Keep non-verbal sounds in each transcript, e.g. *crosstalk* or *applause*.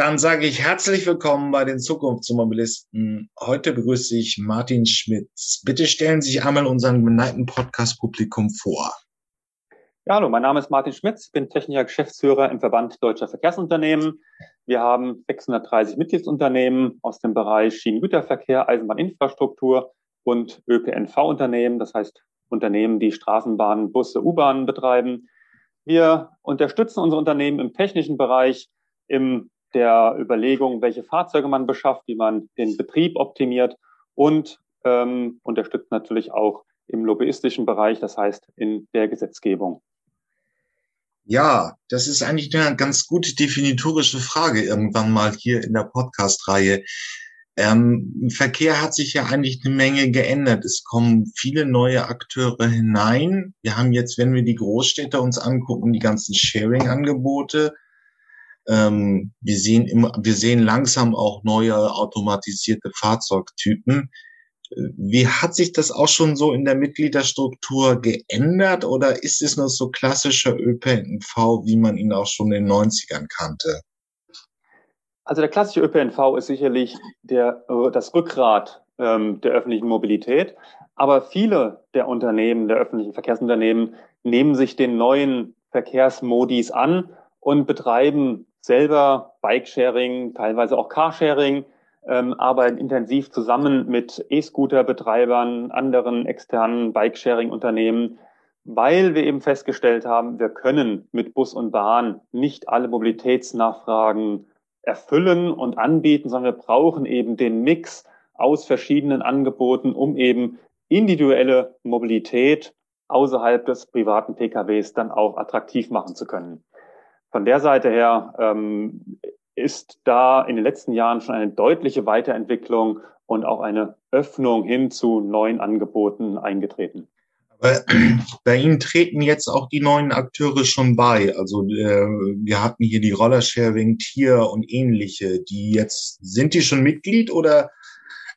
Dann sage ich herzlich willkommen bei den Zukunftsmobilisten. Heute begrüße ich Martin Schmitz. Bitte stellen Sie sich einmal unseren geneigten Podcast-Publikum vor. Ja, hallo, mein Name ist Martin Schmitz, bin technischer Geschäftsführer im Verband Deutscher Verkehrsunternehmen. Wir haben 630 Mitgliedsunternehmen aus dem Bereich Schienengüterverkehr, Eisenbahninfrastruktur und ÖPNV-Unternehmen, das heißt Unternehmen, die Straßenbahnen, Busse, U-Bahnen betreiben. Wir unterstützen unsere Unternehmen im technischen Bereich, im der Überlegung, welche Fahrzeuge man beschafft, wie man den Betrieb optimiert und ähm, unterstützt natürlich auch im lobbyistischen Bereich, das heißt in der Gesetzgebung. Ja, das ist eigentlich eine ganz gute definitorische Frage irgendwann mal hier in der Podcast-Reihe. Ähm, Verkehr hat sich ja eigentlich eine Menge geändert. Es kommen viele neue Akteure hinein. Wir haben jetzt, wenn wir die Großstädte uns angucken, die ganzen Sharing-Angebote. Ähm, wir sehen immer, wir sehen langsam auch neue automatisierte Fahrzeugtypen. Wie hat sich das auch schon so in der Mitgliederstruktur geändert oder ist es noch so klassischer ÖPNV, wie man ihn auch schon in den 90ern kannte? Also der klassische ÖPNV ist sicherlich der, das Rückgrat ähm, der öffentlichen Mobilität. Aber viele der Unternehmen, der öffentlichen Verkehrsunternehmen, nehmen sich den neuen Verkehrsmodis an und betreiben selber Bikesharing, teilweise auch Carsharing, ähm, arbeiten intensiv zusammen mit E-Scooter-Betreibern, anderen externen Bikesharing-Unternehmen, weil wir eben festgestellt haben, wir können mit Bus und Bahn nicht alle Mobilitätsnachfragen erfüllen und anbieten, sondern wir brauchen eben den Mix aus verschiedenen Angeboten, um eben individuelle Mobilität außerhalb des privaten PKWs dann auch attraktiv machen zu können. Von der Seite her ähm, ist da in den letzten Jahren schon eine deutliche Weiterentwicklung und auch eine Öffnung hin zu neuen Angeboten eingetreten. *clears throat* Bei Ihnen treten jetzt auch die neuen Akteure schon bei. Also äh, wir hatten hier die Rollersharing, Tier und ähnliche. Die jetzt sind die schon Mitglied oder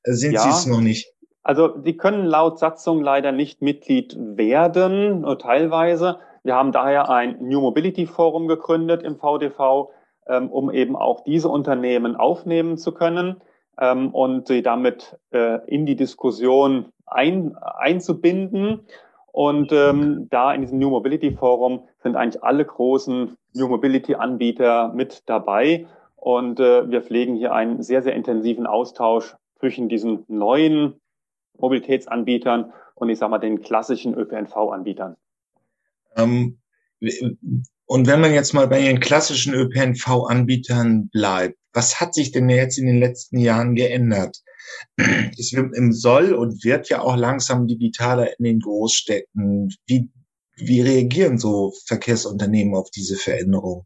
sind ja, sie es noch nicht? Also die können laut Satzung leider nicht Mitglied werden, nur teilweise. Wir haben daher ein New Mobility Forum gegründet im VDV, ähm, um eben auch diese Unternehmen aufnehmen zu können ähm, und sie damit äh, in die Diskussion ein, einzubinden. Und ähm, da in diesem New Mobility Forum sind eigentlich alle großen New Mobility Anbieter mit dabei. Und äh, wir pflegen hier einen sehr, sehr intensiven Austausch zwischen diesen neuen Mobilitätsanbietern und ich sage mal den klassischen ÖPNV-Anbietern. Ähm, und wenn man jetzt mal bei den klassischen ÖPNV-Anbietern bleibt, was hat sich denn jetzt in den letzten Jahren geändert? Es soll und wird ja auch langsam digitaler in den Großstädten. Wie, wie reagieren so Verkehrsunternehmen auf diese Veränderung?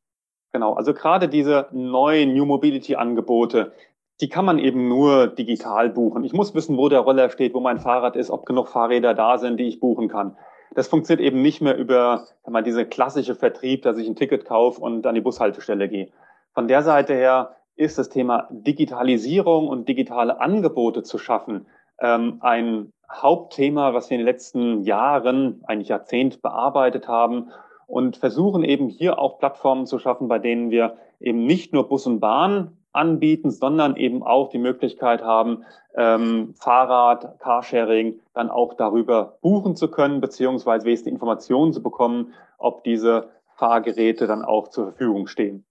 Genau, also gerade diese neuen New Mobility Angebote, die kann man eben nur digital buchen. Ich muss wissen, wo der Roller steht, wo mein Fahrrad ist, ob genug Fahrräder da sind, die ich buchen kann. Das funktioniert eben nicht mehr über mal, diese klassische Vertrieb, dass ich ein Ticket kaufe und an die Bushaltestelle gehe. Von der Seite her ist das Thema Digitalisierung und digitale Angebote zu schaffen ähm, ein Hauptthema, was wir in den letzten Jahren, eigentlich Jahrzehnt bearbeitet haben und versuchen eben hier auch Plattformen zu schaffen, bei denen wir eben nicht nur Bus und Bahn anbieten, sondern eben auch die Möglichkeit haben, ähm, Fahrrad, Carsharing dann auch darüber buchen zu können, beziehungsweise wesentliche Informationen zu bekommen, ob diese Fahrgeräte dann auch zur Verfügung stehen.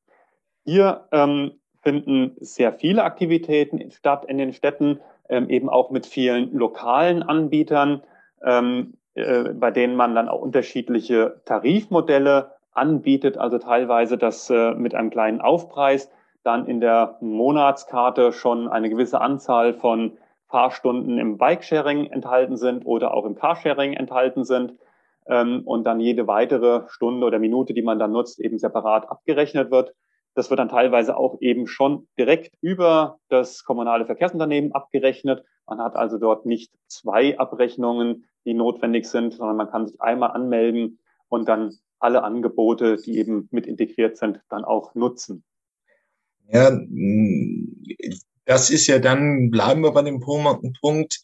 Hier ähm, finden sehr viele Aktivitäten statt in den Städten, ähm, eben auch mit vielen lokalen Anbietern, ähm, äh, bei denen man dann auch unterschiedliche Tarifmodelle anbietet, also teilweise das äh, mit einem kleinen Aufpreis dann in der Monatskarte schon eine gewisse Anzahl von Fahrstunden im Bikesharing enthalten sind oder auch im Carsharing enthalten sind ähm, und dann jede weitere Stunde oder Minute, die man dann nutzt, eben separat abgerechnet wird. Das wird dann teilweise auch eben schon direkt über das kommunale Verkehrsunternehmen abgerechnet. Man hat also dort nicht zwei Abrechnungen, die notwendig sind, sondern man kann sich einmal anmelden und dann alle Angebote, die eben mit integriert sind, dann auch nutzen. Ja, mm, das ist ja dann, bleiben wir bei dem Punkt,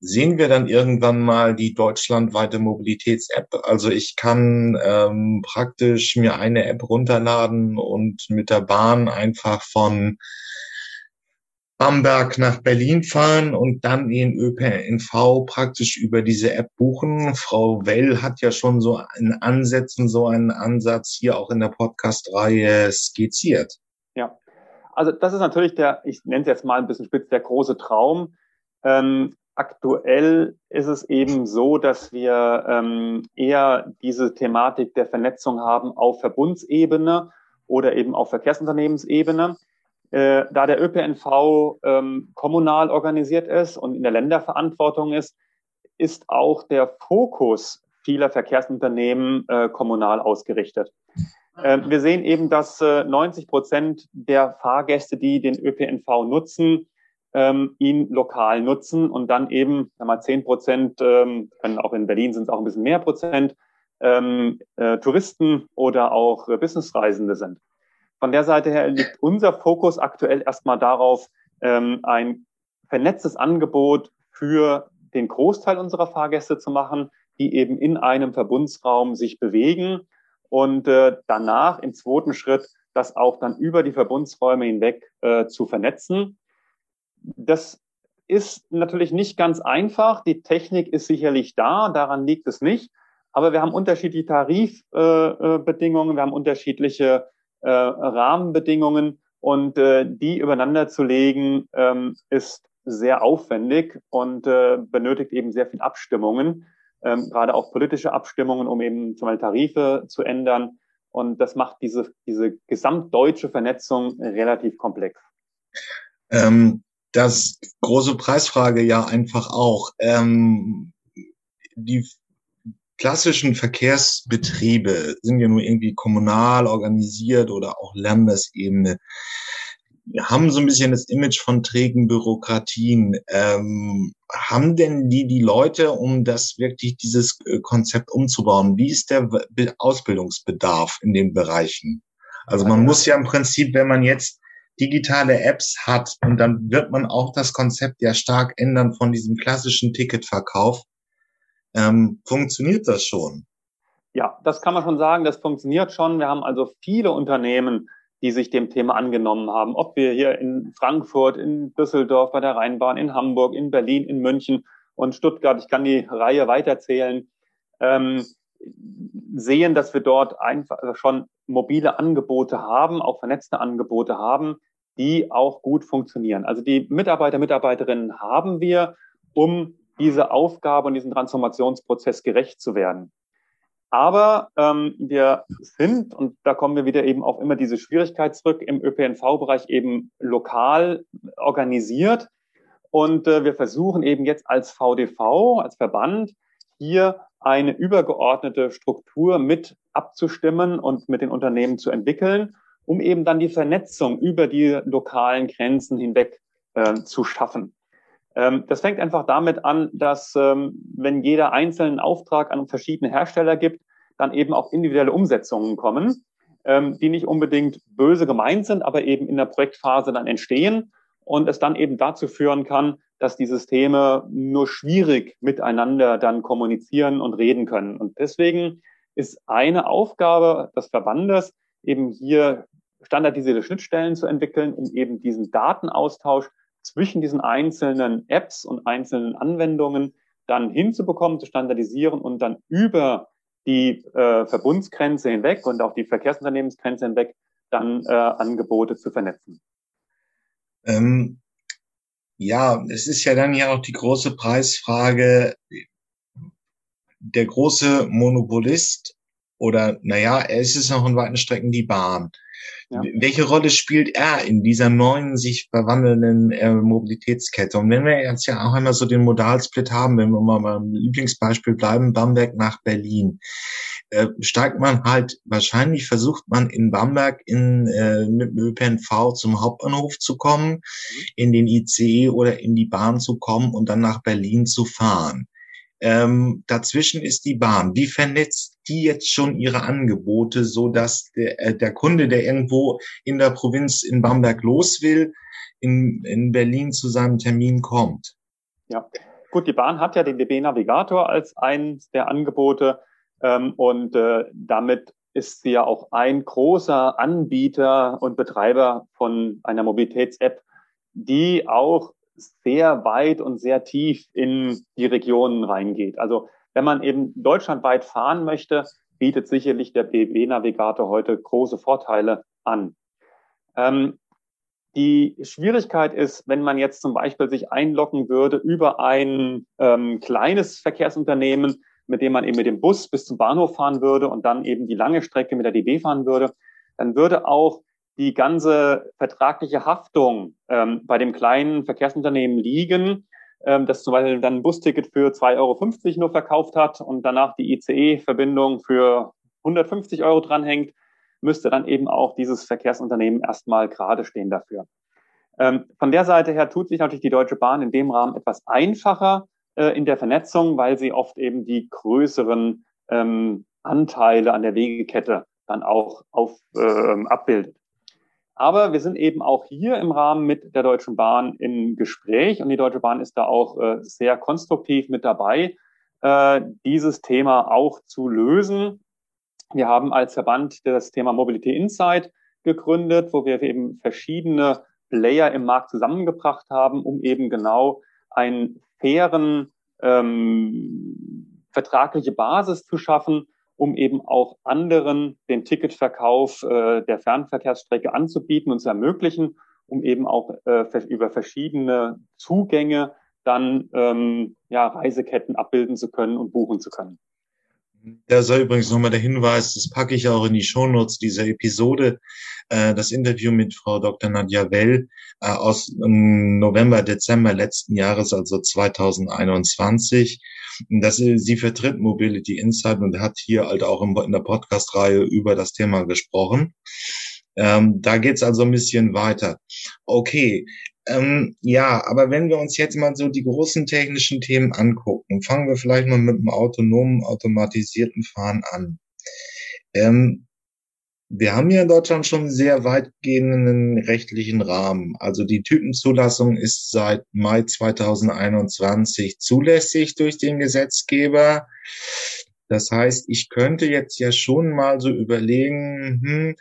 sehen wir dann irgendwann mal die deutschlandweite Mobilitäts-App? Also ich kann ähm, praktisch mir eine App runterladen und mit der Bahn einfach von Bamberg nach Berlin fahren und dann den ÖPNV praktisch über diese App buchen. Frau Well hat ja schon so in Ansätzen so einen Ansatz hier auch in der Podcast-Reihe skizziert. Also das ist natürlich der, ich nenne es jetzt mal ein bisschen spitz, der große Traum. Ähm, aktuell ist es eben so, dass wir ähm, eher diese Thematik der Vernetzung haben auf Verbundsebene oder eben auf Verkehrsunternehmensebene. Äh, da der ÖPNV ähm, kommunal organisiert ist und in der Länderverantwortung ist, ist auch der Fokus vieler Verkehrsunternehmen äh, kommunal ausgerichtet. Äh, wir sehen eben, dass äh, 90 Prozent der Fahrgäste, die den ÖPNV nutzen, ähm, ihn lokal nutzen und dann eben, wir 10 Prozent, ähm, können auch in Berlin sind es auch ein bisschen mehr Prozent, ähm, äh, Touristen oder auch äh, Businessreisende sind. Von der Seite her liegt unser Fokus aktuell erstmal darauf, ähm, ein vernetztes Angebot für den Großteil unserer Fahrgäste zu machen, die eben in einem Verbundsraum sich bewegen und äh, danach im zweiten Schritt das auch dann über die Verbundsräume hinweg äh, zu vernetzen. Das ist natürlich nicht ganz einfach. Die Technik ist sicherlich da, daran liegt es nicht. Aber wir haben unterschiedliche Tarifbedingungen, äh, äh wir haben unterschiedliche äh, Rahmenbedingungen und äh, die übereinander zu legen, ähm, ist sehr aufwendig und äh, benötigt eben sehr viel Abstimmungen, ähm, gerade auch politische Abstimmungen, um eben zum Beispiel Tarife zu ändern. Und das macht diese, diese gesamtdeutsche Vernetzung relativ komplex. Ähm, das große Preisfrage ja einfach auch. Ähm, die klassischen Verkehrsbetriebe sind ja nur irgendwie kommunal organisiert oder auch Landesebene. Wir haben so ein bisschen das Image von trägen Bürokratien. Ähm, haben denn die die Leute, um das wirklich dieses äh, Konzept umzubauen? Wie ist der Ausbildungsbedarf in den Bereichen? Also man muss ja im Prinzip, wenn man jetzt digitale Apps hat und dann wird man auch das Konzept ja stark ändern von diesem klassischen Ticketverkauf ähm, funktioniert das schon? Ja, das kann man schon sagen, das funktioniert schon. Wir haben also viele Unternehmen, die sich dem Thema angenommen haben. Ob wir hier in Frankfurt, in Düsseldorf bei der Rheinbahn, in Hamburg, in Berlin, in München und Stuttgart, ich kann die Reihe weiterzählen, ähm, sehen, dass wir dort einfach schon mobile Angebote haben, auch vernetzte Angebote haben, die auch gut funktionieren. Also die Mitarbeiter, Mitarbeiterinnen haben wir, um diese Aufgabe und diesen Transformationsprozess gerecht zu werden. Aber ähm, wir sind, und da kommen wir wieder eben auf immer diese Schwierigkeit zurück, im ÖPNV-Bereich eben lokal organisiert. Und äh, wir versuchen eben jetzt als VDV, als Verband, hier eine übergeordnete Struktur mit abzustimmen und mit den Unternehmen zu entwickeln, um eben dann die Vernetzung über die lokalen Grenzen hinweg äh, zu schaffen. Ähm, das fängt einfach damit an, dass ähm, wenn jeder einzelnen Auftrag an verschiedene Hersteller gibt, dann eben auch individuelle Umsetzungen kommen, ähm, die nicht unbedingt böse gemeint sind, aber eben in der Projektphase dann entstehen und es dann eben dazu führen kann, dass die Systeme nur schwierig miteinander dann kommunizieren und reden können. Und deswegen ist eine Aufgabe des Verbandes eben hier standardisierte Schnittstellen zu entwickeln, um eben diesen Datenaustausch zwischen diesen einzelnen Apps und einzelnen Anwendungen dann hinzubekommen, zu standardisieren und dann über die äh, Verbundsgrenze hinweg und auch die Verkehrsunternehmensgrenze hinweg dann äh, Angebote zu vernetzen. Ähm, ja, es ist ja dann ja auch die große Preisfrage, der große Monopolist oder naja, er ist es noch in weiten Strecken die Bahn. Ja. Welche Rolle spielt er in dieser neuen, sich verwandelnden äh, Mobilitätskette? Und wenn wir jetzt ja auch einmal so den Modalsplit haben, wenn wir mal beim Lieblingsbeispiel bleiben, Bamberg nach Berlin, äh, steigt man halt, wahrscheinlich versucht man in Bamberg in, äh, mit dem ÖPNV zum Hauptbahnhof zu kommen, mhm. in den ICE oder in die Bahn zu kommen und dann nach Berlin zu fahren. Ähm, dazwischen ist die Bahn. Wie vernetzt die jetzt schon ihre Angebote, so dass der, äh, der Kunde, der irgendwo in der Provinz in Bamberg los will, in, in Berlin zu seinem Termin kommt? Ja, Gut, die Bahn hat ja den DB Navigator als eines der Angebote ähm, und äh, damit ist sie ja auch ein großer Anbieter und Betreiber von einer Mobilitäts-App, die auch sehr weit und sehr tief in die Regionen reingeht. Also wenn man eben deutschlandweit fahren möchte, bietet sicherlich der BW-Navigator heute große Vorteile an. Ähm, die Schwierigkeit ist, wenn man jetzt zum Beispiel sich einloggen würde über ein ähm, kleines Verkehrsunternehmen, mit dem man eben mit dem Bus bis zum Bahnhof fahren würde und dann eben die lange Strecke mit der DB fahren würde, dann würde auch die ganze vertragliche Haftung ähm, bei dem kleinen Verkehrsunternehmen liegen, ähm, das zum Beispiel dann ein Busticket für 2,50 Euro nur verkauft hat und danach die ICE-Verbindung für 150 Euro dranhängt, müsste dann eben auch dieses Verkehrsunternehmen erstmal gerade stehen dafür. Ähm, von der Seite her tut sich natürlich die Deutsche Bahn in dem Rahmen etwas einfacher äh, in der Vernetzung, weil sie oft eben die größeren ähm, Anteile an der Wegekette dann auch auf, äh, abbildet. Aber wir sind eben auch hier im Rahmen mit der Deutschen Bahn im Gespräch und die Deutsche Bahn ist da auch äh, sehr konstruktiv mit dabei, äh, dieses Thema auch zu lösen. Wir haben als Verband das Thema Mobility Insight gegründet, wo wir eben verschiedene Player im Markt zusammengebracht haben, um eben genau einen fairen ähm, vertragliche Basis zu schaffen, um eben auch anderen den Ticketverkauf äh, der Fernverkehrsstrecke anzubieten und zu ermöglichen, um eben auch äh, über verschiedene Zugänge dann ähm, ja, Reiseketten abbilden zu können und buchen zu können. Da sei übrigens nochmal der Hinweis, das packe ich auch in die Shownotes dieser Episode, äh, das Interview mit Frau Dr. Nadja Well äh, aus ähm, November, Dezember letzten Jahres, also 2021. Das, sie vertritt Mobility Insight und hat hier halt auch in der Podcast-Reihe über das Thema gesprochen. Ähm, da geht's also ein bisschen weiter. Okay, ähm, ja, aber wenn wir uns jetzt mal so die großen technischen Themen angucken, fangen wir vielleicht mal mit dem autonomen, automatisierten Fahren an. Ähm, wir haben ja in Deutschland schon einen sehr weitgehenden rechtlichen Rahmen. Also die Typenzulassung ist seit Mai 2021 zulässig durch den Gesetzgeber. Das heißt, ich könnte jetzt ja schon mal so überlegen, hm,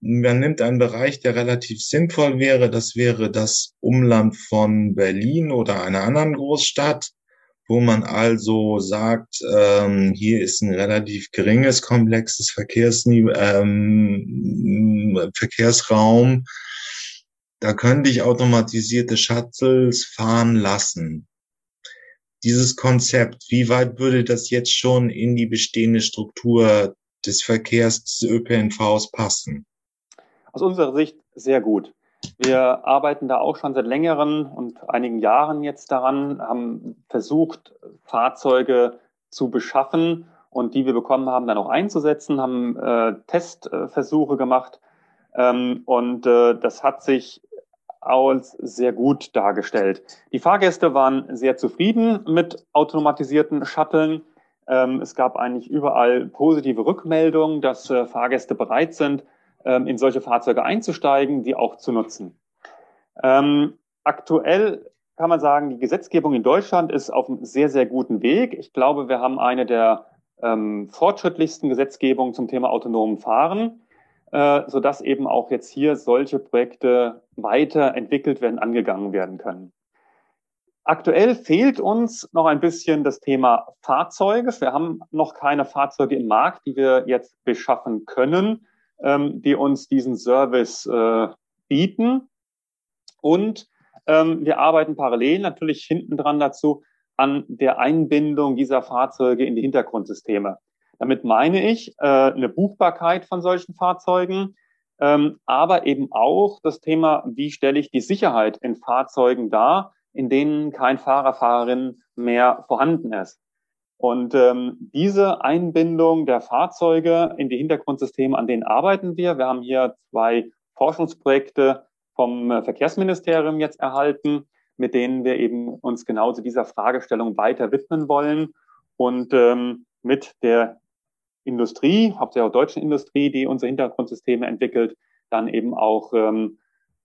man nimmt einen Bereich, der relativ sinnvoll wäre. Das wäre das Umland von Berlin oder einer anderen Großstadt, wo man also sagt, ähm, hier ist ein relativ geringes, komplexes Verkehrsniveau, ähm, Verkehrsraum. Da könnte ich automatisierte Shuttles fahren lassen. Dieses Konzept, wie weit würde das jetzt schon in die bestehende Struktur des Verkehrs des ÖPNVs passen? Aus unserer Sicht sehr gut. Wir arbeiten da auch schon seit längeren und einigen Jahren jetzt daran, haben versucht, Fahrzeuge zu beschaffen und die wir bekommen haben, dann auch einzusetzen, haben äh, Testversuche gemacht ähm, und äh, das hat sich als sehr gut dargestellt. Die Fahrgäste waren sehr zufrieden mit automatisierten Shuttlen. Ähm, es gab eigentlich überall positive Rückmeldungen, dass äh, Fahrgäste bereit sind, in solche Fahrzeuge einzusteigen, die auch zu nutzen. Ähm, aktuell kann man sagen, die Gesetzgebung in Deutschland ist auf einem sehr, sehr guten Weg. Ich glaube, wir haben eine der ähm, fortschrittlichsten Gesetzgebungen zum Thema autonomen Fahren, äh, sodass eben auch jetzt hier solche Projekte weiterentwickelt werden, angegangen werden können. Aktuell fehlt uns noch ein bisschen das Thema Fahrzeuge. Wir haben noch keine Fahrzeuge im Markt, die wir jetzt beschaffen können ähm, die uns diesen Service äh, bieten. Und ähm, wir arbeiten parallel natürlich hinten dran dazu an der Einbindung dieser Fahrzeuge in die Hintergrundsysteme. Damit meine ich äh, eine Buchbarkeit von solchen Fahrzeugen, ähm, aber eben auch das Thema, wie stelle ich die Sicherheit in Fahrzeugen dar, in denen kein Fahrer, Fahrerin mehr vorhanden ist. Und ähm, diese Einbindung der Fahrzeuge in die Hintergrundsysteme, an denen arbeiten wir. Wir haben hier zwei Forschungsprojekte vom äh, Verkehrsministerium jetzt erhalten, mit denen wir eben uns genau zu dieser Fragestellung weiter widmen wollen und ähm, mit der Industrie, hauptsächlich auch deutschen Industrie, die unsere Hintergrundsysteme entwickelt, dann eben auch ähm,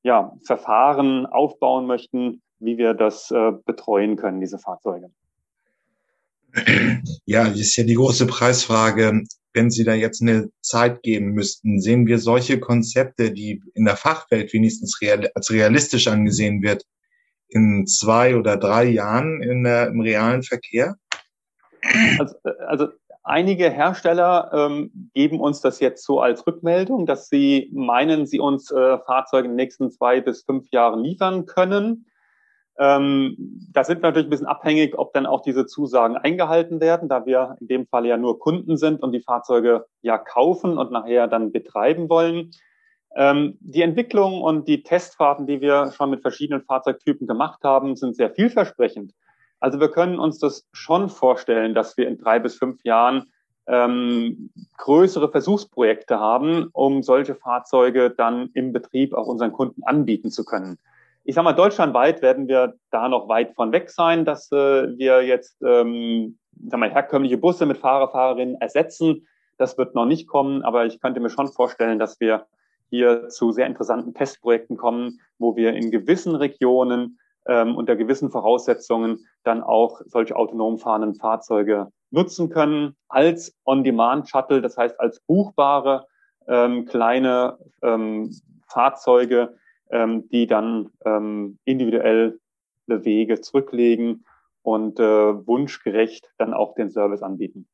ja, Verfahren aufbauen möchten, wie wir das äh, betreuen können, diese Fahrzeuge. Ja, das ist ja die große Preisfrage. Wenn Sie da jetzt eine Zeit geben müssten, sehen wir solche Konzepte, die in der Fachwelt wenigstens real, als realistisch angesehen wird, in zwei oder drei Jahren in der, im realen Verkehr? Also, also einige Hersteller ähm, geben uns das jetzt so als Rückmeldung, dass sie meinen, sie uns äh, Fahrzeuge in den nächsten zwei bis fünf Jahren liefern können. Ähm, da sind wir natürlich ein bisschen abhängig, ob dann auch diese Zusagen eingehalten werden, da wir in dem Fall ja nur Kunden sind und die Fahrzeuge ja kaufen und nachher dann betreiben wollen. Ähm, die Entwicklung und die Testfahrten, die wir schon mit verschiedenen Fahrzeugtypen gemacht haben, sind sehr vielversprechend. Also wir können uns das schon vorstellen, dass wir in drei bis fünf Jahren ähm, größere Versuchsprojekte haben, um solche Fahrzeuge dann im Betrieb auch unseren Kunden anbieten zu können ich sag mal, deutschlandweit werden wir da noch weit von weg sein, dass äh, wir jetzt ähm, sag mal, herkömmliche Busse mit Fahrer, Fahrerinnen ersetzen. Das wird noch nicht kommen, aber ich könnte mir schon vorstellen, dass wir hier zu sehr interessanten Testprojekten kommen, wo wir in gewissen Regionen ähm, unter gewissen Voraussetzungen dann auch solche autonom fahrenden Fahrzeuge nutzen können als On-Demand-Shuttle, das heißt als buchbare ähm, kleine ähm, Fahrzeuge, ähm, die dann ähm, individuell Wege zurücklegen und äh, wunschgerecht dann auch den Service anbieten.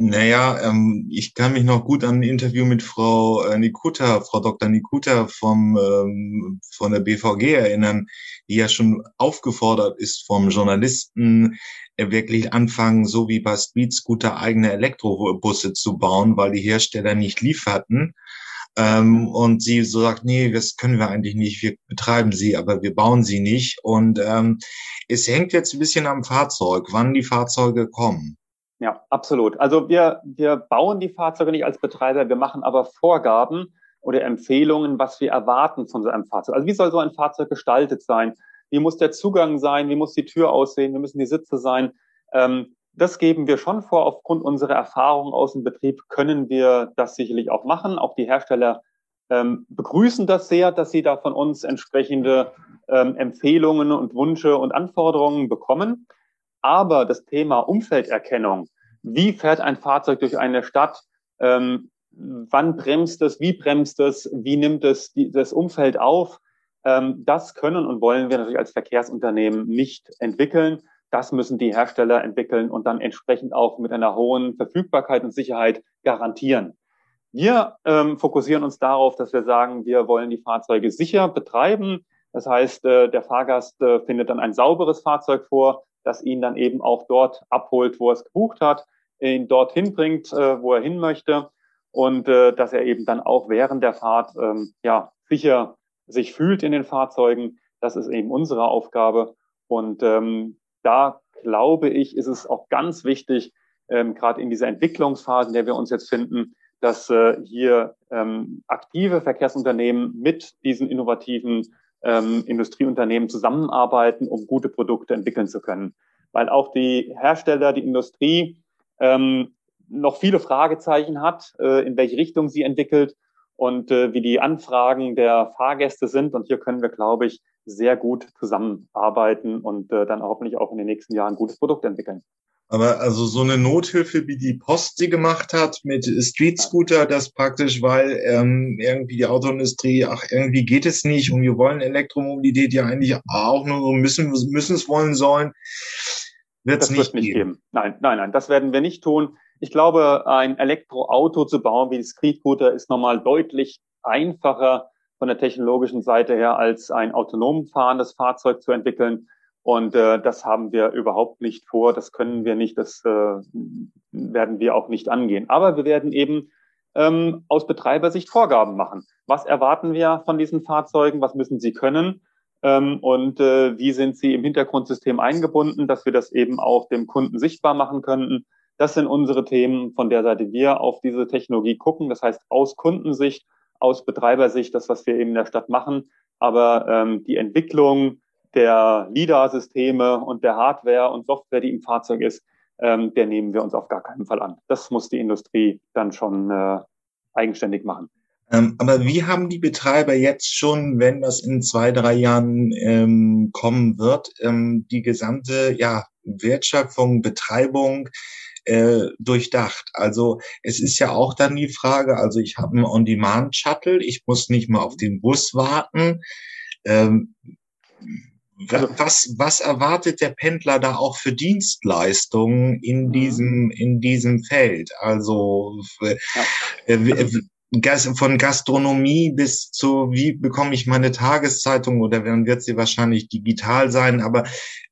Naja, ähm, ich kann mich noch gut an ein Interview mit Frau äh, Nikuta, Frau Dr. Nikuta vom, ähm, von der BVG erinnern, die ja schon aufgefordert ist vom Journalisten, äh, wirklich anfangen, so wie bei Speed Scooter eigene Elektrobusse zu bauen, weil die Hersteller nicht lieferten. Ähm, und sie so sagt, nee, das können wir eigentlich nicht, wir betreiben sie, aber wir bauen sie nicht. Und ähm, es hängt jetzt ein bisschen am Fahrzeug, wann die Fahrzeuge kommen. Ja, absolut. Also wir, wir bauen die Fahrzeuge nicht als Betreiber, wir machen aber Vorgaben oder Empfehlungen, was wir erwarten von so einem Fahrzeug. Also wie soll so ein Fahrzeug gestaltet sein? Wie muss der Zugang sein? Wie muss die Tür aussehen? Wie müssen die Sitze sein? Ähm, das geben wir schon vor. Aufgrund unserer Erfahrung aus dem Betrieb können wir das sicherlich auch machen. Auch die Hersteller ähm, begrüßen das sehr, dass sie da von uns entsprechende ähm, Empfehlungen und Wünsche und Anforderungen bekommen. Aber das Thema Umfelderkennung, wie fährt ein Fahrzeug durch eine Stadt, ähm, wann bremst es, wie bremst es, wie nimmt es die, das Umfeld auf, ähm, das können und wollen wir natürlich als Verkehrsunternehmen nicht entwickeln. Das müssen die Hersteller entwickeln und dann entsprechend auch mit einer hohen Verfügbarkeit und Sicherheit garantieren. Wir ähm, fokussieren uns darauf, dass wir sagen, wir wollen die Fahrzeuge sicher betreiben. Das heißt, äh, der Fahrgast äh, findet dann ein sauberes Fahrzeug vor, das ihn dann eben auch dort abholt, wo er es gebucht hat, ihn dorthin bringt, äh, wo er hin möchte und äh, dass er eben dann auch während der Fahrt ähm, ja sicher sich fühlt in den Fahrzeugen. Das ist eben unsere Aufgabe und ähm, da glaube ich, ist es auch ganz wichtig, ähm, gerade in dieser Entwicklungsphase, in der wir uns jetzt finden, dass äh, hier ähm, aktive Verkehrsunternehmen mit diesen innovativen ähm, Industrieunternehmen zusammenarbeiten, um gute Produkte entwickeln zu können. Weil auch die Hersteller, die Industrie ähm, noch viele Fragezeichen hat, äh, in welche Richtung sie entwickelt und äh, wie die Anfragen der Fahrgäste sind. Und hier können wir, glaube ich, sehr gut zusammenarbeiten und äh, dann hoffentlich auch in den nächsten Jahren ein gutes Produkt entwickeln. Aber also so eine Nothilfe, wie die Post sie gemacht hat mit Street Scooter, das praktisch, weil ähm, irgendwie die Autoindustrie, ach, irgendwie geht es nicht und wir wollen Elektromobilität ja eigentlich auch nur müssen, müssen es wollen sollen, wird es nicht, nicht geben. Nein, nein, nein, das werden wir nicht tun. Ich glaube, ein Elektroauto zu bauen wie die Street Scooter ist nochmal deutlich einfacher von der technologischen Seite her, als ein autonom fahrendes Fahrzeug zu entwickeln. Und äh, das haben wir überhaupt nicht vor, das können wir nicht, das äh, werden wir auch nicht angehen. Aber wir werden eben ähm, aus Betreibersicht Vorgaben machen. Was erwarten wir von diesen Fahrzeugen? Was müssen sie können? Ähm, und äh, wie sind sie im Hintergrundsystem eingebunden, dass wir das eben auch dem Kunden sichtbar machen könnten? Das sind unsere Themen, von der Seite wir auf diese Technologie gucken. Das heißt, aus Kundensicht aus Betreibersicht das, was wir eben in der Stadt machen. Aber ähm, die Entwicklung der LIDAR-Systeme und der Hardware und Software, die im Fahrzeug ist, ähm, der nehmen wir uns auf gar keinen Fall an. Das muss die Industrie dann schon äh, eigenständig machen. Ähm, aber wie haben die Betreiber jetzt schon, wenn das in zwei, drei Jahren ähm, kommen wird, ähm, die gesamte ja, Wertschöpfung, Betreibung äh, durchdacht. Also es ist ja auch dann die Frage, also ich habe einen On-Demand-Shuttle, ich muss nicht mal auf den Bus warten. Ähm, also was, was erwartet der Pendler da auch für Dienstleistungen in mhm. diesem, in diesem Feld? Also ja. äh, von Gastronomie bis zu, wie bekomme ich meine Tageszeitung oder dann wird sie wahrscheinlich digital sein, aber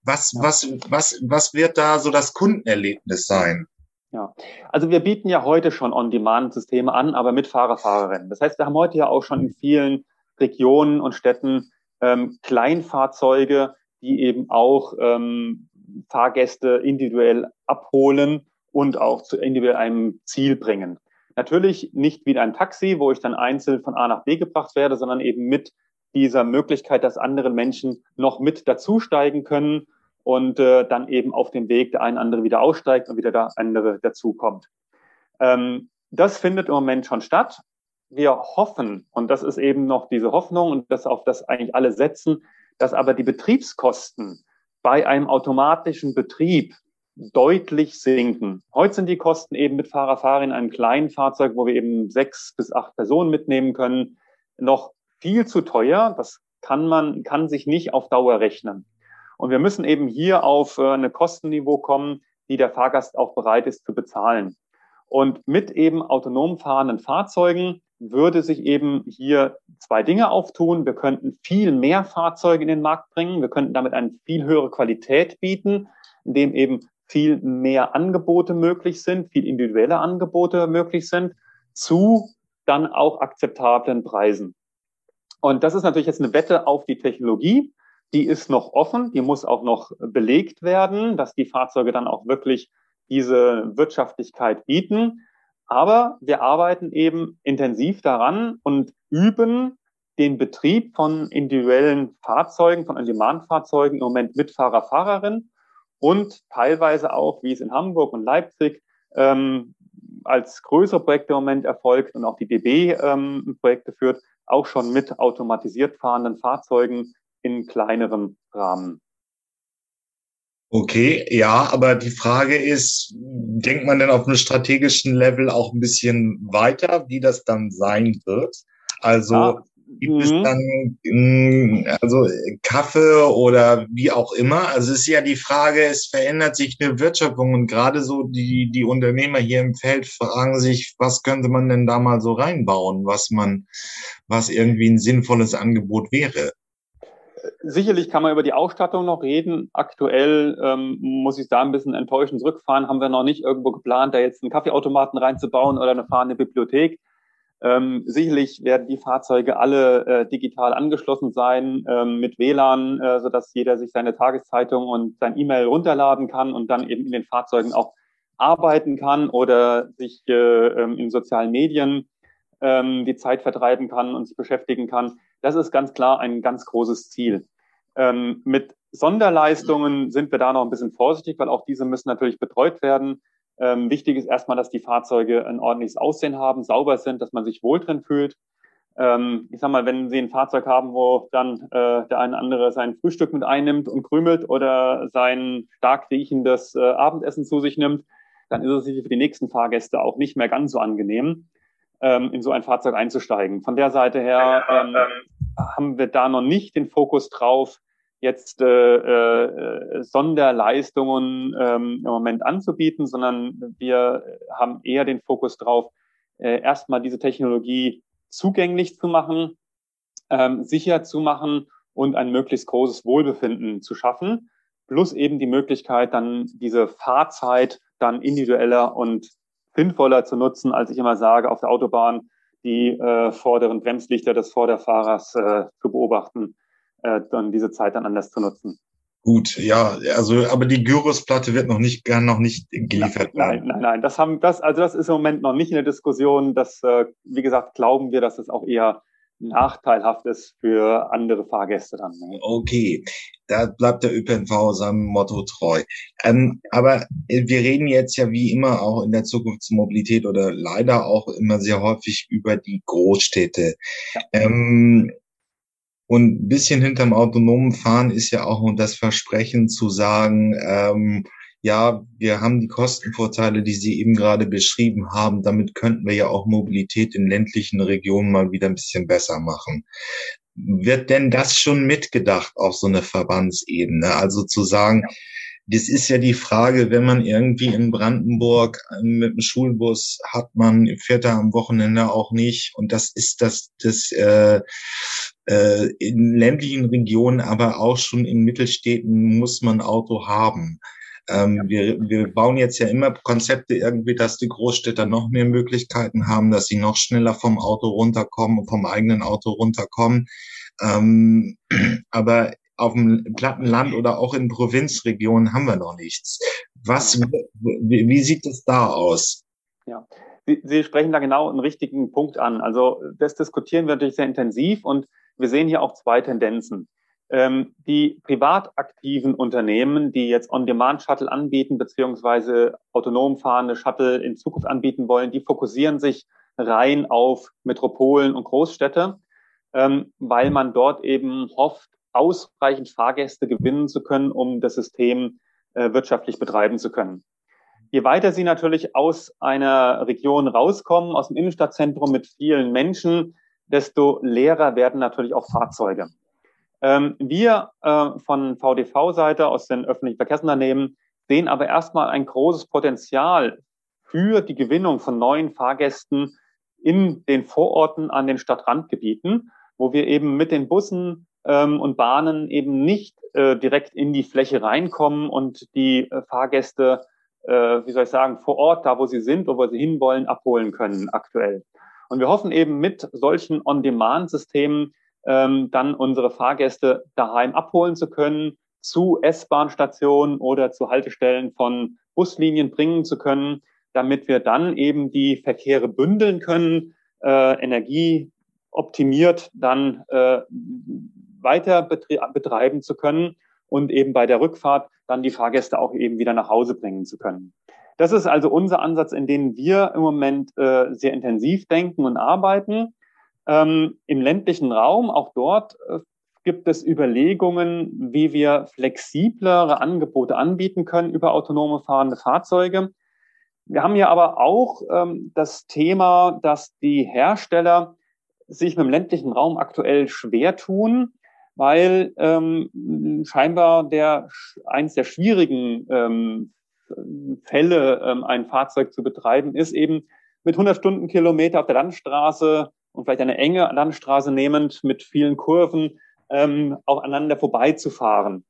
was, was, was, was wird da so das Kundenerlebnis sein? Ja, also wir bieten ja heute schon On-Demand-Systeme an, aber mit Fahrer, Fahrerinnen. Das heißt, wir haben heute ja auch schon in vielen Regionen und Städten ähm, Kleinfahrzeuge, die eben auch ähm, Fahrgäste individuell abholen und auch zu individuell einem Ziel bringen. Natürlich nicht wie ein Taxi, wo ich dann einzeln von A nach B gebracht werde, sondern eben mit dieser Möglichkeit, dass andere Menschen noch mit dazusteigen können und äh, dann eben auf dem Weg der eine andere wieder aussteigt und wieder der andere dazukommt. Ähm, das findet im Moment schon statt. Wir hoffen, und das ist eben noch diese Hoffnung und das auf das eigentlich alle setzen, dass aber die Betriebskosten bei einem automatischen Betrieb deutlich sinken. Heute sind die Kosten eben mit Fahrer, in einem kleinen Fahrzeug, wo wir eben sechs bis acht Personen mitnehmen können, noch viel zu teuer. Das kann man, kann sich nicht auf Dauer rechnen. Und wir müssen eben hier auf äh, eine Kostenniveau kommen, die der Fahrgast auch bereit ist zu bezahlen. Und mit eben autonom fahrenden Fahrzeugen würde sich eben hier zwei Dinge auftun. Wir könnten viel mehr Fahrzeuge in den Markt bringen. Wir könnten damit eine viel höhere Qualität bieten, indem eben viel mehr Angebote möglich sind, viel individuelle Angebote möglich sind, zu dann auch akzeptablen Preisen. Und das ist natürlich jetzt eine Wette auf die Technologie. Die ist noch offen, die muss auch noch belegt werden, dass die Fahrzeuge dann auch wirklich diese Wirtschaftlichkeit bieten. Aber wir arbeiten eben intensiv daran und üben den Betrieb von individuellen Fahrzeugen, von On-Demand-Fahrzeugen im Moment mit Fahrer, Fahrerin und teilweise auch, wie es in Hamburg und Leipzig ähm, als größere Projekte im Moment erfolgt und auch die DB ähm, Projekte führt, auch schon mit automatisiert fahrenden Fahrzeugen in kleinerem Rahmen. Okay, ja, aber die Frage ist, denkt man denn auf einem strategischen Level auch ein bisschen weiter, wie das dann sein wird? Also ja, Gibt mhm. es dann mm, also Kaffee oder wie auch immer? Also es ist ja die Frage, es verändert sich eine Wirtschaftung und gerade so die, die Unternehmer hier im Feld fragen sich, was könnte man denn da mal so reinbauen, was man, was irgendwie ein sinnvolles Angebot wäre? Sicherlich kann man über die Ausstattung noch reden. Aktuell ähm, muss ich da ein bisschen enttäuschend zurückfahren. Haben wir noch nicht irgendwo geplant, da jetzt einen Kaffeeautomaten reinzubauen oder eine fahrende Bibliothek. Ähm, sicherlich werden die Fahrzeuge alle äh, digital angeschlossen sein ähm, mit WLAN, äh, sodass jeder sich seine Tageszeitung und sein E-Mail runterladen kann und dann eben in den Fahrzeugen auch arbeiten kann oder sich äh, ähm, in sozialen Medien ähm, die Zeit vertreiben kann und sich beschäftigen kann. Das ist ganz klar ein ganz großes Ziel. Ähm, mit Sonderleistungen sind wir da noch ein bisschen vorsichtig, weil auch diese müssen natürlich betreut werden. Ähm, wichtig ist erstmal, dass die Fahrzeuge ein ordentliches Aussehen haben, sauber sind, dass man sich wohl drin fühlt. Ähm, ich sag mal, wenn Sie ein Fahrzeug haben, wo dann äh, der eine andere sein Frühstück mit einnimmt und krümelt oder sein stark riechendes äh, Abendessen zu sich nimmt, dann ist es sicher für die nächsten Fahrgäste auch nicht mehr ganz so angenehm, ähm, in so ein Fahrzeug einzusteigen. Von der Seite her ähm, haben wir da noch nicht den Fokus drauf, jetzt äh, äh, Sonderleistungen ähm, im Moment anzubieten, sondern wir haben eher den Fokus drauf, äh, erstmal diese Technologie zugänglich zu machen, ähm, sicher zu machen und ein möglichst großes Wohlbefinden zu schaffen, plus eben die Möglichkeit, dann diese Fahrzeit dann individueller und sinnvoller zu nutzen, als ich immer sage, auf der Autobahn die äh, vorderen Bremslichter des Vorderfahrers äh, zu beobachten äh, dann diese Zeit dann anders zu nutzen. Gut, ja, also aber die Gyrosplatte wird noch nicht gern noch nicht geliefert nein, werden. Nein, nein, nein, das haben das also das ist im Moment noch nicht in der Diskussion. Das äh, wie gesagt glauben wir, dass es auch eher nachteilhaft ist für andere Fahrgäste dann. Ne? Okay, da bleibt der ÖPNV seinem Motto treu. Ähm, aber wir reden jetzt ja wie immer auch in der Zukunftsmobilität oder leider auch immer sehr häufig über die Großstädte. Ja. Ähm, Und ein bisschen hinterm autonomen Fahren ist ja auch das Versprechen zu sagen, ähm, ja, wir haben die Kostenvorteile, die Sie eben gerade beschrieben haben. Damit könnten wir ja auch Mobilität in ländlichen Regionen mal wieder ein bisschen besser machen. Wird denn das schon mitgedacht auf so eine Verbandsebene? Also zu sagen, das ist ja die Frage, wenn man irgendwie in Brandenburg mit dem Schulbus hat, man fährt da am Wochenende auch nicht. Und das ist das, das äh, äh, in ländlichen Regionen, aber auch schon in Mittelstädten muss man Auto haben. Ähm, wir, wir bauen jetzt ja immer Konzepte irgendwie, dass die Großstädter noch mehr Möglichkeiten haben, dass sie noch schneller vom Auto runterkommen, vom eigenen Auto runterkommen. Ähm, *clears throat* aber auf dem platten Land oder auch in Provinzregionen haben wir noch nichts. Was, wie, wie sieht es da aus? Ja, Sie, Sie sprechen da genau einen richtigen Punkt an. Also das diskutieren wir natürlich sehr intensiv und wir sehen hier auch zwei Tendenzen. Ähm, die privat aktiven Unternehmen, die jetzt On-Demand-Shuttle anbieten, beziehungsweise autonom fahrende Shuttle in Zukunft anbieten wollen, die fokussieren sich rein auf Metropolen und Großstädte, ähm, weil man dort eben hofft, ausreichend Fahrgäste gewinnen zu können, um das System äh, wirtschaftlich betreiben zu können. Je weiter Sie natürlich aus einer Region rauskommen, aus dem Innenstadtzentrum mit vielen Menschen, desto leerer werden natürlich auch Fahrzeuge. Ähm, wir äh, von VDV-Seite aus den öffentlichen Verkehrsunternehmen sehen aber erstmal ein großes Potenzial für die Gewinnung von neuen Fahrgästen in den Vororten an den Stadtrandgebieten, wo wir eben mit den Bussen ähm, und Bahnen eben nicht äh, direkt in die Fläche reinkommen und die äh, Fahrgäste, äh, wie soll ich sagen, vor Ort, da wo sie sind, wo sie hinwollen, abholen können aktuell. Und wir hoffen eben mit solchen On-Demand-Systemen ähm, dann unsere Fahrgäste daheim abholen zu können, zu S-Bahn-Stationen oder zu Haltestellen von Buslinien bringen zu können, damit wir dann eben die Verkehre bündeln können, äh, Energie optimiert dann äh, weiter betreiben zu können und eben bei der Rückfahrt dann die Fahrgäste auch eben wieder nach Hause bringen zu können. Das ist also unser Ansatz, in dem wir im Moment äh, sehr intensiv denken und arbeiten. Ähm, Im ländlichen Raum, auch dort äh, gibt es Überlegungen, wie wir flexiblere Angebote anbieten können über autonome fahrende Fahrzeuge. Wir haben ja aber auch ähm, das Thema, dass die Hersteller sich mit dem ländlichen Raum aktuell schwer tun, weil ähm, scheinbar der eins der schwierigen ähm, Fälle, ähm, ein Fahrzeug zu betreiben, ist eben mit 100 Stundenkilometer auf der Landstraße und vielleicht eine enge Landstraße nehmend mit vielen Kurven ähm, auch aneinander vorbeizufahren.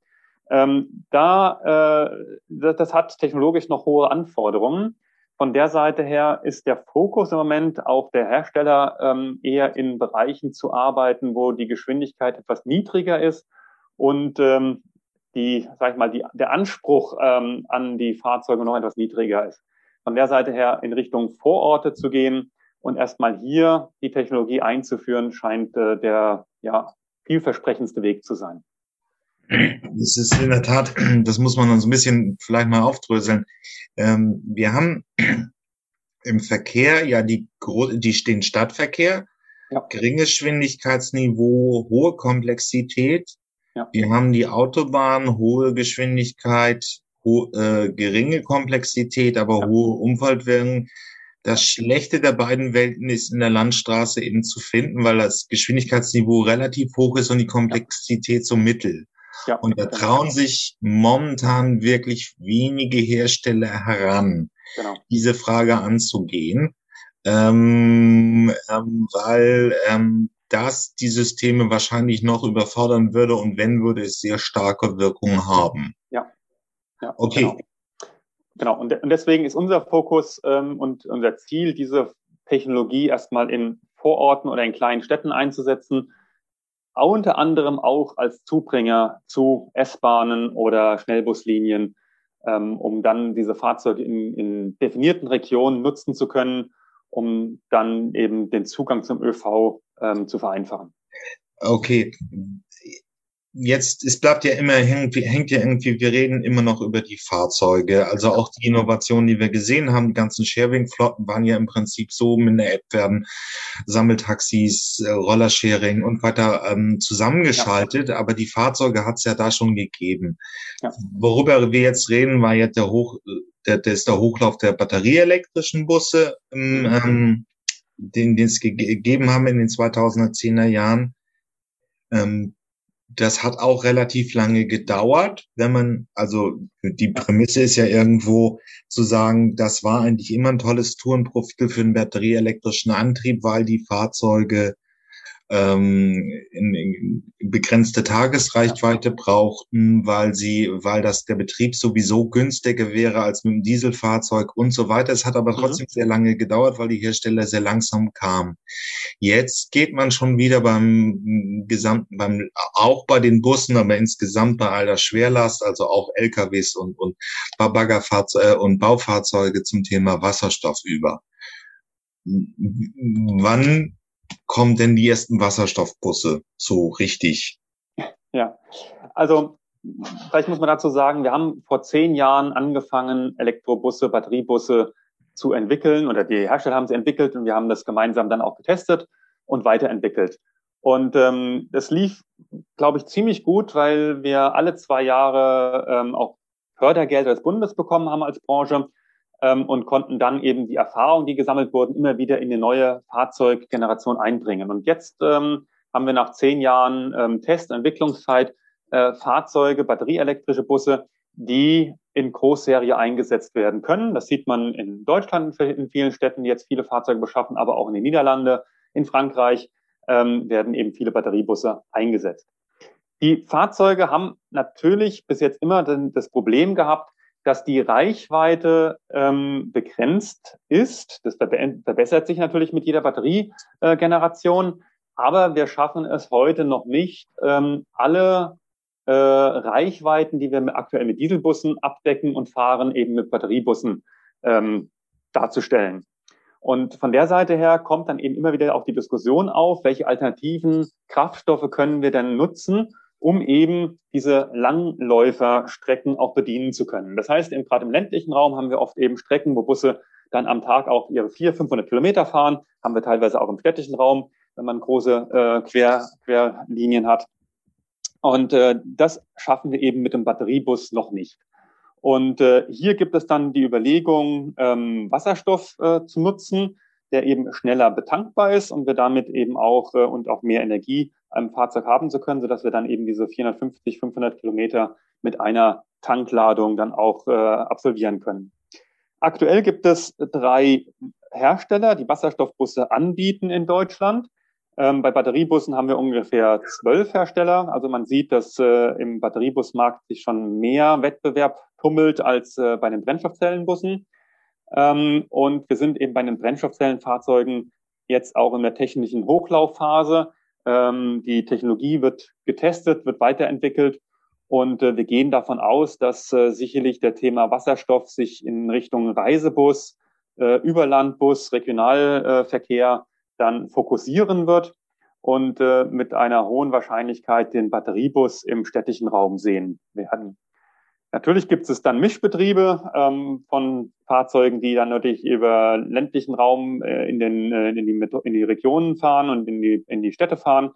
Ähm, da, äh, das, das hat technologisch noch hohe Anforderungen. Von der Seite her ist der Fokus im Moment auch der Hersteller ähm, eher in Bereichen zu arbeiten, wo die Geschwindigkeit etwas niedriger ist und ähm, die, sag ich mal, die, der Anspruch ähm, an die Fahrzeuge noch etwas niedriger ist. Von der Seite her in Richtung Vororte zu gehen und erstmal hier die Technologie einzuführen, scheint äh, der ja, vielversprechendste Weg zu sein. Das ist in der Tat, das muss man uns ein bisschen vielleicht mal aufdröseln. Ähm, wir haben im Verkehr ja die, die den Stadtverkehr, ja. geringes Geschwindigkeitsniveau, hohe Komplexität. Ja. Wir haben die Autobahn, hohe Geschwindigkeit, ho äh, geringe Komplexität, aber ja. hohe Umweltwirkung. Das Schlechte der beiden Welten ist in der Landstraße eben zu finden, weil das Geschwindigkeitsniveau relativ hoch ist und die Komplexität so mittel. Ja. Und da trauen sich momentan wirklich wenige Hersteller heran, genau. diese Frage anzugehen, ähm, ähm, weil ähm, das die Systeme wahrscheinlich noch überfordern würde und wenn, würde es sehr starke Wirkungen haben. Ja. ja okay. Genau. genau. Und, und deswegen ist unser Fokus ähm, und unser Ziel, diese Technologie erstmal in Vororten oder in kleinen Städten einzusetzen, unter anderem auch als Zubringer zu S-Bahnen oder Schnellbuslinien, ähm, um dann diese Fahrzeuge in, in definierten Regionen nutzen zu können, um dann eben den Zugang zum ÖV ähm, zu vereinfachen. Okay. Jetzt, es bleibt ja immer, hängt, hängt ja irgendwie, wir reden immer noch über die Fahrzeuge. Also auch die Innovationen, die wir gesehen haben, die ganzen Sharing-Flotten waren ja im Prinzip so, mit der App werden Sammeltaxis, äh, Rollersharing und weiter ähm, zusammengeschaltet, ja. aber die Fahrzeuge hat es ja da schon gegeben. Ja. Worüber wir jetzt reden, war jetzt der Hoch, der, der ist der Hochlauf der batterieelektrischen Busse, ähm, mhm. ähm, den, den es gegeben haben in den 2010er Jahren. Ähm, das hat auch relativ lange gedauert, wenn man, also die Prämisse ist ja irgendwo zu sagen, das war eigentlich immer ein tolles Tourenprofil für einen batterieelektrischen Antrieb, weil die Fahrzeuge ähm, in, in begrenzte Tagesreichweite brauchten, weil sie, weil das der Betrieb sowieso günstiger wäre als mit dem Dieselfahrzeug und so weiter. Es hat aber mhm. trotzdem mhm. sehr lange gedauert, weil die Hersteller sehr langsam kamen. Jetzt geht man schon wieder beim gesamten, beim auch bei den Bussen, aber insgesamt bei all der Schwerlast, also auch LKWs und und Baggerfahrzeuge und Baufahrzeuge zum Thema Wasserstoff über. Wann kommen denn die ersten Wasserstoffbusse so richtig? Ja, also vielleicht muss man dazu sagen, wir haben vor zehn Jahren angefangen, Elektrobusse, Batteriebusse zu entwickeln oder die Hersteller haben sie entwickelt und wir haben das gemeinsam dann auch getestet und weiterentwickelt. Und ähm, das lief, glaube ich, ziemlich gut, weil wir alle zwei Jahre ähm, auch Fördergelder des Bundes bekommen haben als Branche ähm, und konnten dann eben die Erfahrungen, die gesammelt wurden, immer wieder in die neue Fahrzeuggeneration einbringen. Und jetzt ähm, haben wir nach zehn Jahren ähm, Test- und Entwicklungszeit äh, Fahrzeuge, batterieelektrische Busse, die in Großserie eingesetzt werden können. Das sieht man in Deutschland in vielen Städten, die jetzt viele Fahrzeuge beschaffen, aber auch in den Niederlande, in Frankreich ähm, werden eben viele Batteriebusse eingesetzt. Die Fahrzeuge haben natürlich bis jetzt immer das Problem gehabt, dass die Reichweite ähm, begrenzt ist. Das verbessert sich natürlich mit jeder Batteriegeneration, aber wir schaffen es heute noch nicht, ähm, alle äh, Reichweiten, die wir aktuell mit Dieselbussen abdecken und fahren, eben mit Batteriebussen ähm, darzustellen. Und von der Seite her kommt dann eben immer wieder auch die Diskussion auf, welche alternativen Kraftstoffe können wir denn nutzen, um eben diese Langläuferstrecken auch bedienen zu können. Das heißt, gerade im ländlichen Raum haben wir oft eben Strecken, wo Busse dann am Tag auch ihre 400, 500 Kilometer fahren, haben wir teilweise auch im städtischen Raum, wenn man große äh, Quer, Querlinien hat. Und äh, das schaffen wir eben mit dem Batteriebus noch nicht. Und äh, hier gibt es dann die Überlegung, ähm, Wasserstoff äh, zu nutzen der eben schneller betankbar ist und wir damit eben auch äh, und auch mehr Energie am Fahrzeug haben zu können, sodass wir dann eben diese 450, 500 Kilometer mit einer Tankladung dann auch äh, absolvieren können. Aktuell gibt es drei Hersteller, die Wasserstoffbusse anbieten in Deutschland. Ähm, bei Batteriebussen haben wir ungefähr zwölf Hersteller. Also man sieht, dass äh, im Batteriebusmarkt sich schon mehr Wettbewerb tummelt als äh, bei den Brennstoffzellenbussen. Ähm, und wir sind eben bei den Brennstoffzellenfahrzeugen jetzt auch in der technischen Hochlaufphase. Ähm, die Technologie wird getestet, wird weiterentwickelt und äh, wir gehen davon aus, dass äh, sicherlich der Thema Wasserstoff sich in Richtung Reisebus, äh, Überlandbus, Regionalverkehr dann fokussieren wird und äh, mit einer hohen Wahrscheinlichkeit den Batteriebus im städtischen Raum sehen werden. Natürlich gibt es dann Mischbetriebe ähm, von Fahrzeugen, die dann natürlich über ländlichen Raum äh, in, den, äh, in, die, in die Regionen fahren und in die, in die Städte fahren,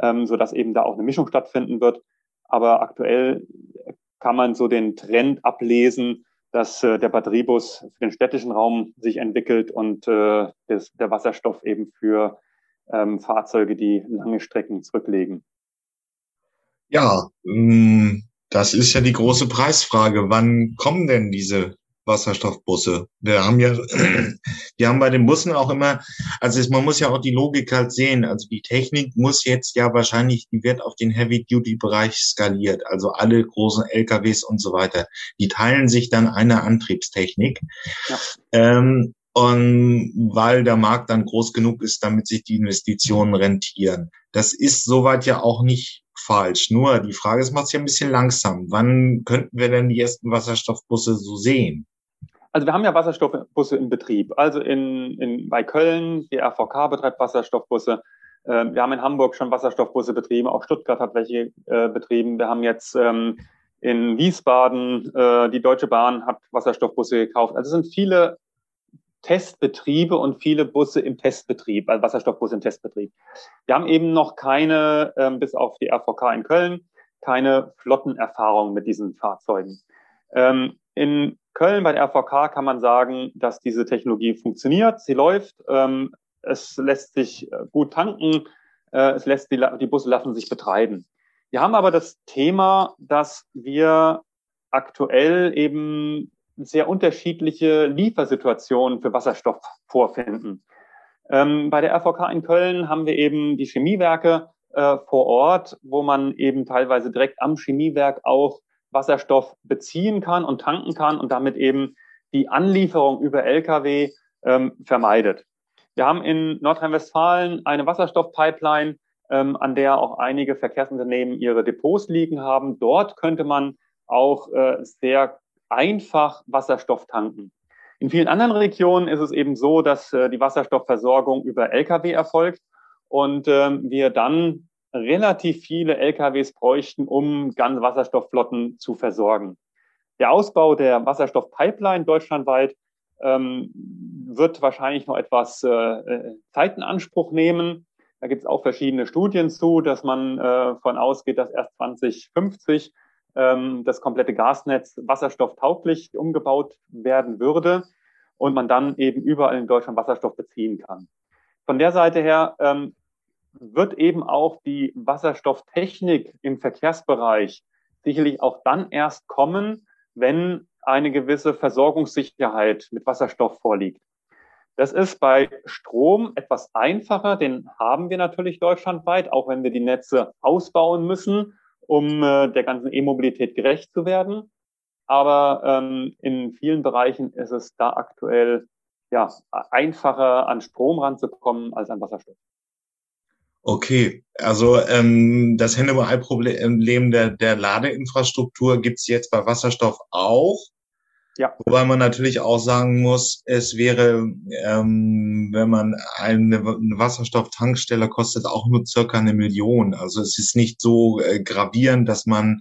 ähm, sodass eben da auch eine Mischung stattfinden wird. Aber aktuell kann man so den Trend ablesen, dass äh, der Batteriebus für den städtischen Raum sich entwickelt und äh, das, der Wasserstoff eben für ähm, Fahrzeuge, die lange Strecken zurücklegen. Ja, ähm das ist ja die große Preisfrage. Wann kommen denn diese Wasserstoffbusse? Wir haben ja, *clears throat* wir haben bei den Bussen auch immer, also man muss ja auch die Logik halt sehen. Also die Technik muss jetzt ja wahrscheinlich, die wird auf den Heavy-Duty-Bereich skaliert. Also alle großen LKWs und so weiter. Die teilen sich dann eine Antriebstechnik. Ja. Ähm, und weil der Markt dann groß genug ist, damit sich die Investitionen rentieren. Das ist soweit ja auch nicht falsch. Nur die Frage ist, macht sich ein bisschen langsam. Wann könnten wir denn die ersten Wasserstoffbusse so sehen? Also wir haben ja Wasserstoffbusse in Betrieb. Also in, in bei Köln, die RVK betreibt Wasserstoffbusse. äh, wir haben in Hamburg schon Wasserstoffbusse betrieben, auch Stuttgart hat welche äh, betrieben. Wir haben jetzt ähm, in Wiesbaden, äh, die Deutsche Bahn hat Wasserstoffbusse gekauft. Also es sind viele Testbetriebe und viele Busse im Testbetrieb, also Wasserstoffbusse im Testbetrieb. Wir haben eben noch keine, ähm, bis auf die RVK in Köln, keine Flottenerfahrung mit diesen Fahrzeugen. Ähm, in Köln bei der RVK kann man sagen, dass diese Technologie funktioniert, sie läuft, ähm, es lässt sich äh, gut tanken, äh, es lässt die, die Busse lassen sich betreiben. Wir haben aber das Thema, dass wir aktuell eben sehr unterschiedliche Liefersituationen für Wasserstoff vorfinden. Ähm, bei der RVK in Köln haben wir eben die Chemiewerke äh, vor Ort, wo man eben teilweise direkt am Chemiewerk auch Wasserstoff beziehen kann und tanken kann und damit eben die Anlieferung über Lkw ähm, vermeidet. Wir haben in Nordrhein-Westfalen eine Wasserstoffpipeline, ähm, an der auch einige Verkehrsunternehmen ihre Depots liegen haben. Dort könnte man auch äh, sehr einfach Wasserstoff tanken. In vielen anderen Regionen ist es eben so, dass äh, die Wasserstoffversorgung über Lkw erfolgt und ähm, wir dann relativ viele LKWs bräuchten, um ganze Wasserstoffflotten zu versorgen. Der Ausbau der Wasserstoffpipeline deutschlandweit ähm, wird wahrscheinlich noch etwas äh, äh Zeit in Anspruch nehmen. Da gibt es auch verschiedene Studien zu, dass man äh, von ausgeht, dass erst 2050 ähm, das komplette Gasnetz wasserstofftauglich umgebaut werden würde und man dann eben überall in Deutschland Wasserstoff beziehen kann. Von der Seite her ähm, wird eben auch die Wasserstofftechnik im Verkehrsbereich sicherlich auch dann erst kommen, wenn eine gewisse Versorgungssicherheit mit Wasserstoff vorliegt. Das ist bei Strom etwas einfacher, den haben wir natürlich deutschlandweit, auch wenn wir die Netze ausbauen müssen um äh, der ganzen E-Mobilität gerecht zu werden. Aber ähm, in vielen Bereichen ist es da aktuell ja, einfacher an Strom ranzukommen als an Wasserstoff. Okay, also ähm, das Henne-Problem der, der Ladeinfrastruktur gibt's jetzt bei Wasserstoff auch. Ja. Wobei man natürlich auch sagen muss, es wäre, ähm, wenn man eine, eine Wasserstofftankstelle kostet auch nur circa eine Million. Also es ist nicht so äh, gravierend, dass man,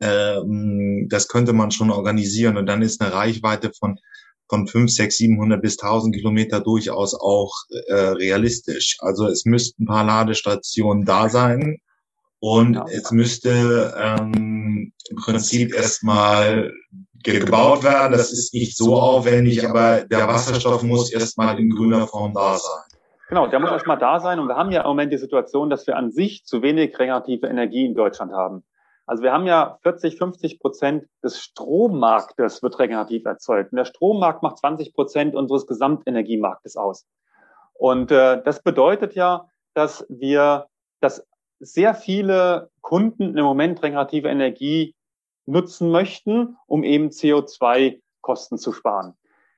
ähm, das könnte man schon organisieren und dann ist eine Reichweite von von 5, 6, 700 bis 1000 Kilometer durchaus auch äh, realistisch. Also es müssten ein paar Ladestationen da sein und ja. es müsste ähm, im Prinzip erstmal gebaut werden. Das ist nicht so aufwendig, aber der Wasserstoff muss erstmal in grüner Form da sein. Genau, der muss erstmal da sein. Und wir haben ja im Moment die Situation, dass wir an sich zu wenig regenerative Energie in Deutschland haben. Also wir haben ja 40, 50 Prozent des Strommarktes wird regenerativ erzeugt. Und der Strommarkt macht 20 Prozent unseres Gesamtenergiemarktes aus. Und äh, das bedeutet ja, dass wir, dass sehr viele Kunden im Moment regenerative Energie nutzen möchten, um eben CO2-Kosten zu sparen.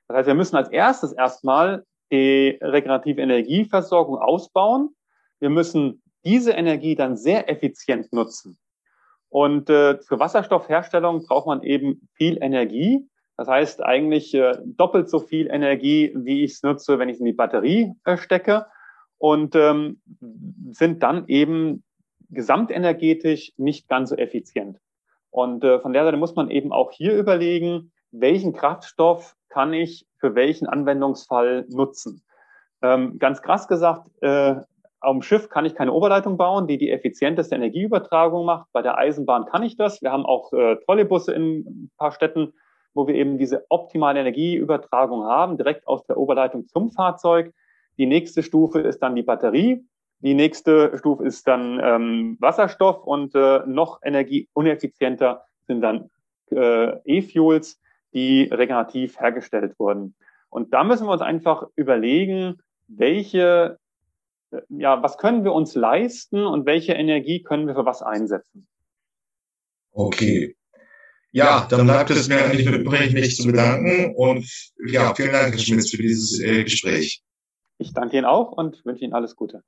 Das heißt, wir müssen als erstes erstmal die regenerative Energieversorgung ausbauen. Wir müssen diese Energie dann sehr effizient nutzen. Und äh, für Wasserstoffherstellung braucht man eben viel Energie. Das heißt eigentlich äh, doppelt so viel Energie, wie ich es nutze, wenn ich es in die Batterie äh, stecke. Und ähm, sind dann eben gesamtenergetisch nicht ganz so effizient. Und äh, von der Seite muss man eben auch hier überlegen, welchen Kraftstoff kann ich für welchen Anwendungsfall nutzen. Ähm, ganz krass gesagt, äh, dem Schiff kann ich keine Oberleitung bauen, die die effizienteste Energieübertragung macht. Bei der Eisenbahn kann ich das. Wir haben auch äh, Trolleybusse in ein paar Städten, wo wir eben diese optimale Energieübertragung haben, direkt aus der Oberleitung zum Fahrzeug. Die nächste Stufe ist dann die Batterie. Die nächste Stufe ist dann ähm, Wasserstoff und äh, noch energieuneffizienter sind dann äh, E-Fuels, die regenerativ hergestellt wurden. Und da müssen wir uns einfach überlegen, welche, äh, ja, was können wir uns leisten und welche Energie können wir für was einsetzen. Okay. Ja, dann bleibt es mir eigentlich übrig, mich zu bedanken und ja, vielen Dank, Herr Schmitz, für dieses äh, Gespräch. Ich danke Ihnen auch und wünsche Ihnen alles Gute.